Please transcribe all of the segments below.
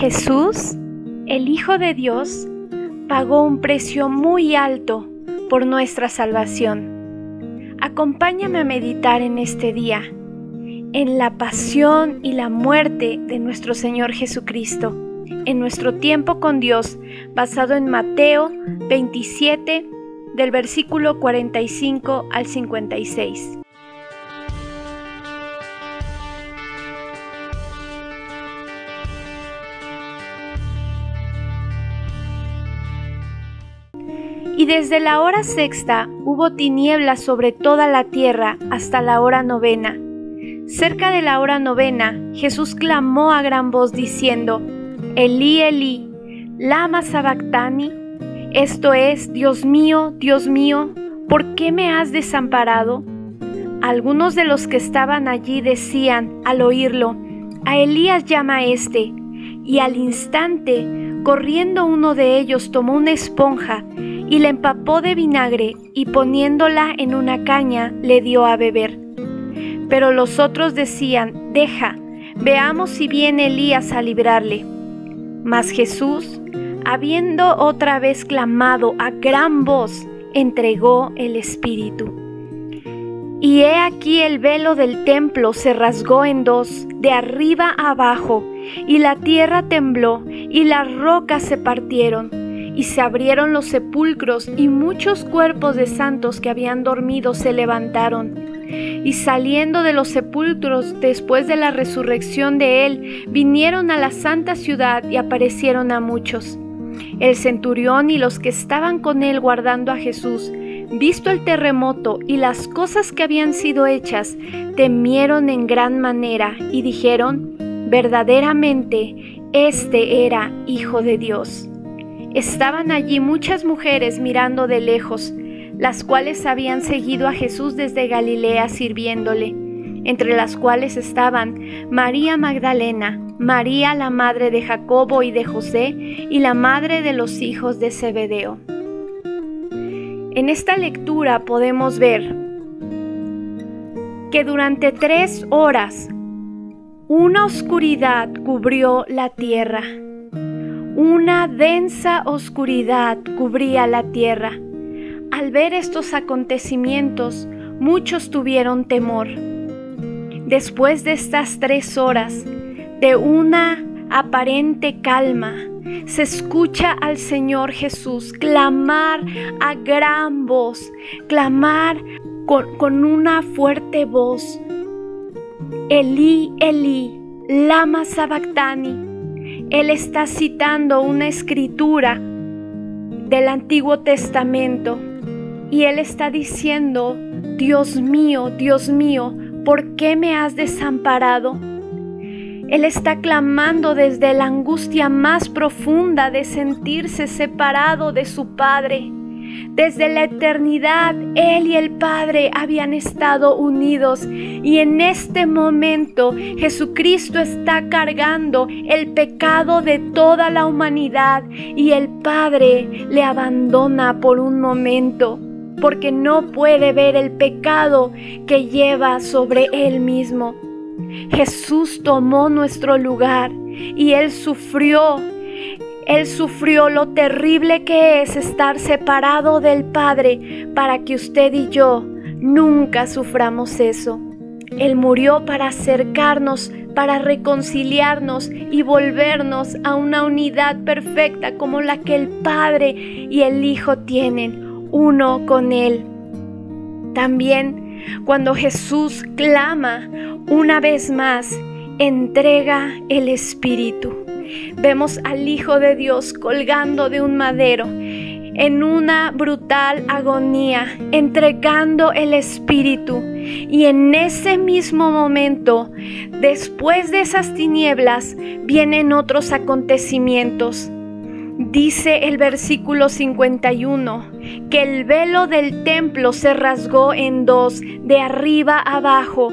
Jesús, el Hijo de Dios, pagó un precio muy alto por nuestra salvación. Acompáñame a meditar en este día, en la pasión y la muerte de nuestro Señor Jesucristo, en nuestro tiempo con Dios, basado en Mateo 27, del versículo 45 al 56. Desde la hora sexta hubo tinieblas sobre toda la tierra hasta la hora novena. Cerca de la hora novena, Jesús clamó a gran voz diciendo, Elí, Elí, lama sabactani, esto es, Dios mío, Dios mío, ¿por qué me has desamparado? Algunos de los que estaban allí decían al oírlo, a Elías llama este, y al instante, corriendo uno de ellos tomó una esponja y la empapó de vinagre y poniéndola en una caña le dio a beber. Pero los otros decían, deja, veamos si viene Elías a librarle. Mas Jesús, habiendo otra vez clamado a gran voz, entregó el Espíritu. Y he aquí el velo del templo se rasgó en dos, de arriba abajo, y la tierra tembló, y las rocas se partieron y se abrieron los sepulcros y muchos cuerpos de santos que habían dormido se levantaron. Y saliendo de los sepulcros después de la resurrección de él, vinieron a la santa ciudad y aparecieron a muchos. El centurión y los que estaban con él guardando a Jesús, visto el terremoto y las cosas que habían sido hechas, temieron en gran manera y dijeron, verdaderamente, este era Hijo de Dios. Estaban allí muchas mujeres mirando de lejos, las cuales habían seguido a Jesús desde Galilea sirviéndole, entre las cuales estaban María Magdalena, María la madre de Jacobo y de José, y la madre de los hijos de Zebedeo. En esta lectura podemos ver que durante tres horas una oscuridad cubrió la tierra una densa oscuridad cubría la tierra. Al ver estos acontecimientos, muchos tuvieron temor. Después de estas tres horas de una aparente calma, se escucha al Señor Jesús clamar a gran voz, clamar con, una fuerte voz. Elí, Elí, lama sabactani él está citando una escritura del Antiguo Testamento y Él está diciendo, Dios mío, Dios mío, ¿por qué me has desamparado? Él está clamando desde la angustia más profunda de sentirse separado de su Padre. Desde la eternidad, Él y el Padre habían estado unidos y en este momento Jesucristo está cargando el pecado de toda la humanidad y el Padre le abandona por un momento porque no puede ver el pecado que lleva sobre Él mismo. Jesús tomó nuestro lugar y Él sufrió él sufrió lo terrible que es estar separado del Padre para que usted y yo nunca suframos eso. Él murió para acercarnos, para reconciliarnos y volvernos a una unidad perfecta como la que el Padre y el Hijo tienen, uno con Él. También cuando Jesús clama una vez más, entrega el Espíritu. Vemos al Hijo de Dios colgando de un madero en una brutal agonía, entregando el Espíritu. Y en ese mismo momento, después de esas tinieblas, vienen otros acontecimientos. Dice el versículo 51 que el velo del templo se rasgó en dos, de arriba abajo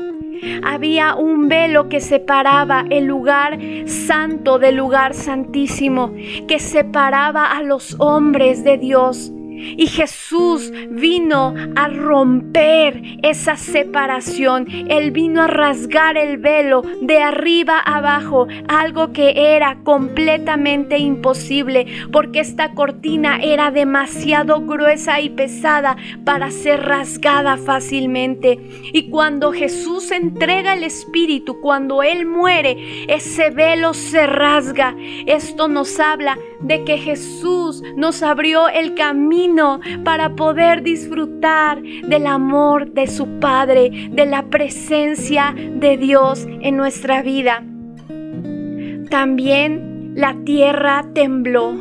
había un velo que separaba el lugar santo del lugar santísimo, que separaba a los hombres de Dios. Y Jesús vino a romper esa separación. Él vino a rasgar el velo de arriba abajo, algo que era completamente imposible, porque esta cortina era demasiado gruesa y pesada para ser rasgada fácilmente. Y cuando Jesús entrega el Espíritu, cuando Él muere, ese velo se rasga. Esto nos habla de que Jesús nos abrió el camino para poder disfrutar del amor de su Padre, de la presencia de Dios en nuestra vida. También la tierra tembló.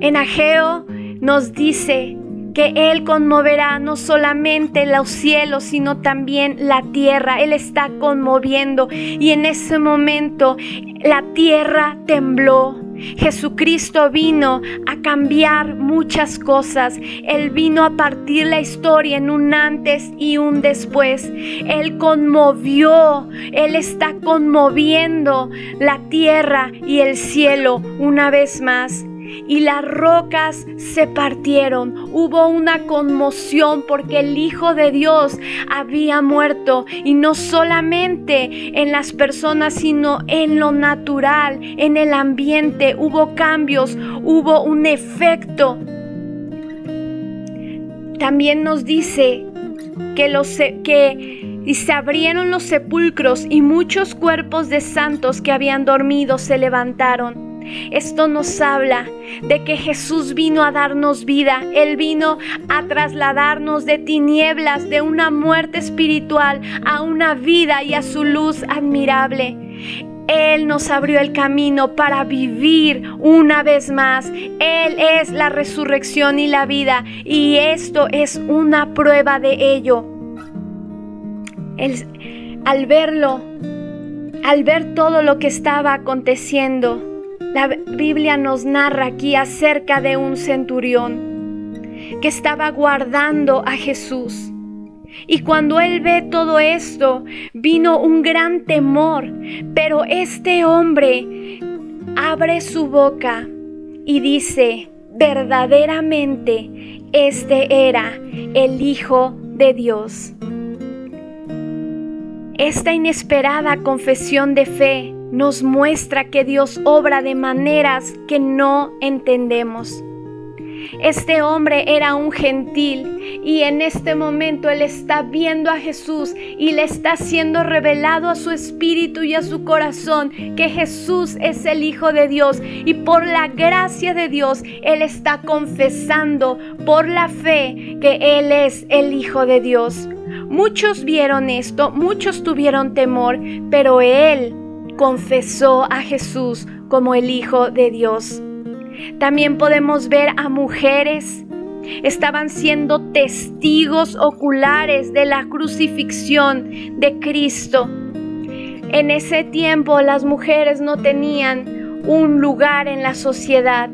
En Ageo nos dice que Él conmoverá no solamente los cielos, sino también la tierra. Él está conmoviendo y en ese momento la tierra tembló. Jesucristo vino a cambiar muchas cosas. Él vino a partir la historia en un antes y un después. Él conmovió, Él está conmoviendo la tierra y el cielo una vez más y las rocas se partieron. Hubo una conmoción porque el Hijo de Dios había muerto y no solamente en las personas, sino en lo natural, en el ambiente. Hubo cambios, hubo un efecto. También nos dice que los que y se abrieron los sepulcros y muchos cuerpos de santos que habían dormido se levantaron. Esto nos habla de que Jesús vino a darnos vida. Él vino a trasladarnos de tinieblas, de una muerte espiritual, a una vida y a su luz admirable. Él nos abrió el camino para vivir una vez más. Él es la resurrección y la vida. Y esto es una prueba de ello. al verlo, al ver todo lo que estaba aconteciendo, la Biblia nos narra aquí acerca de un centurión que estaba guardando a Jesús. Y cuando él ve todo esto, vino un gran temor. Pero este hombre abre su boca y dice, verdaderamente este era el Hijo de Dios. Esta inesperada confesión de fe nos muestra que Dios obra de maneras que no entendemos. Este hombre era un gentil y en este momento él está viendo a Jesús y le está siendo revelado a su espíritu y a su corazón que Jesús es el Hijo de Dios y por la gracia de Dios él está confesando por la fe que él es el Hijo de Dios. Muchos vieron esto, muchos tuvieron temor, pero él confesó a Jesús como el Hijo de Dios. También podemos ver a mujeres. Estaban siendo testigos oculares de la crucifixión de Cristo. En ese tiempo las mujeres no tenían un lugar en la sociedad.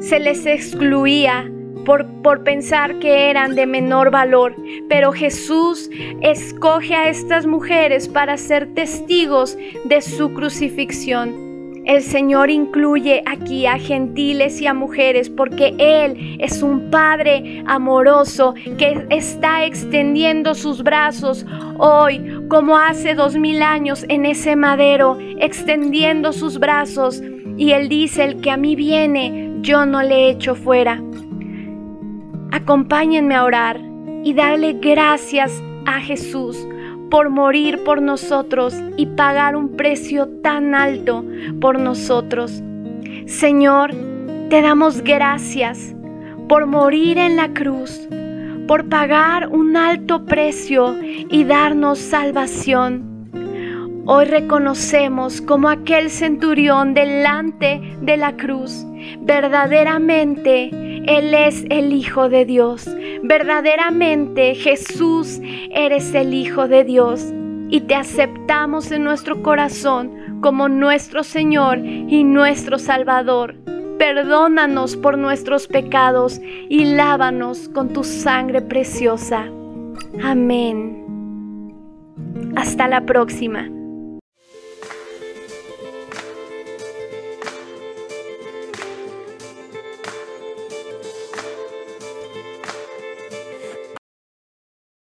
Se les excluía por, pensar que eran de menor valor. Pero Jesús escoge a estas mujeres para ser testigos de su crucifixión. El Señor incluye aquí a gentiles y a mujeres porque Él es un Padre amoroso que está extendiendo sus brazos hoy como hace dos mil años en ese madero, extendiendo sus brazos. Y Él dice, el que a mí viene, yo no le echo fuera. Acompáñenme a orar y darle gracias a Jesús por morir por nosotros y pagar un precio tan alto por nosotros. Señor, te damos gracias por morir en la cruz, por pagar un alto precio y darnos salvación. Hoy reconocemos como aquel centurión delante de la cruz. Verdaderamente Él es el Hijo de Dios. Verdaderamente Jesús eres el Hijo de Dios. Y te aceptamos en nuestro corazón como nuestro Señor y nuestro Salvador. Perdónanos por nuestros pecados y lávanos con tu sangre preciosa. Amén. Hasta la próxima.